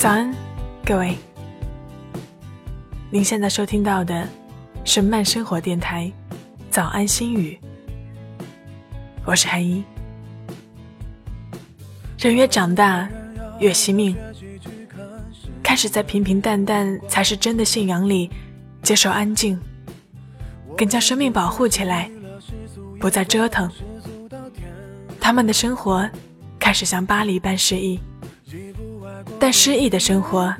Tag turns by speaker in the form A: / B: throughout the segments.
A: 早安，各位。您现在收听到的是慢生活电台《早安心语》，我是韩一。人越长大，越惜命，开始在平平淡淡才是真的信仰里接受安静，更将生命保护起来，不再折腾。他们的生活开始像巴黎般诗意。但诗意的生活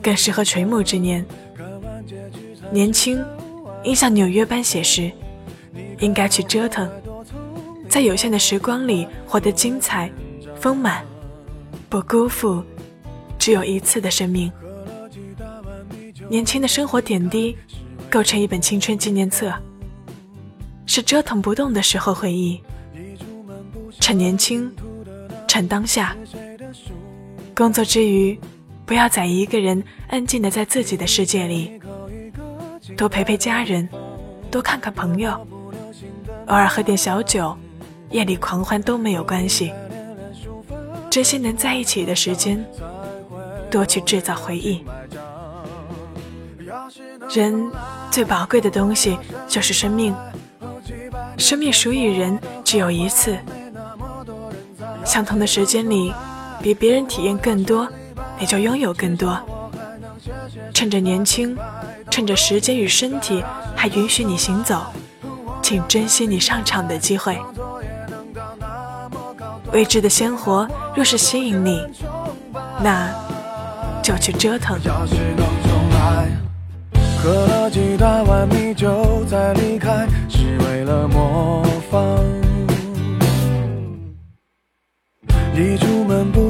A: 更适合垂暮之年。年轻应像纽约般写实，应该去折腾，在有限的时光里活得精彩、丰满，不辜负只有一次的生命。年轻的生活点滴构成一本青春纪念册，是折腾不动的时候回忆。趁年轻，趁当下。工作之余，不要再一个人安静的在自己的世界里，多陪陪家人，多看看朋友，偶尔喝点小酒，夜里狂欢都没有关系。珍惜能在一起的时间，多去制造回忆。人最宝贵的东西就是生命，生命属于人只有一次，相同的时间里。比别人体验更多，你就拥有更多。趁着年轻，趁着时间与身体还允许你行走，请珍惜你上场的机会。未知的鲜活若是吸引你，那就去折腾。喝了几大碗米酒再离开，是为了模仿。一出门不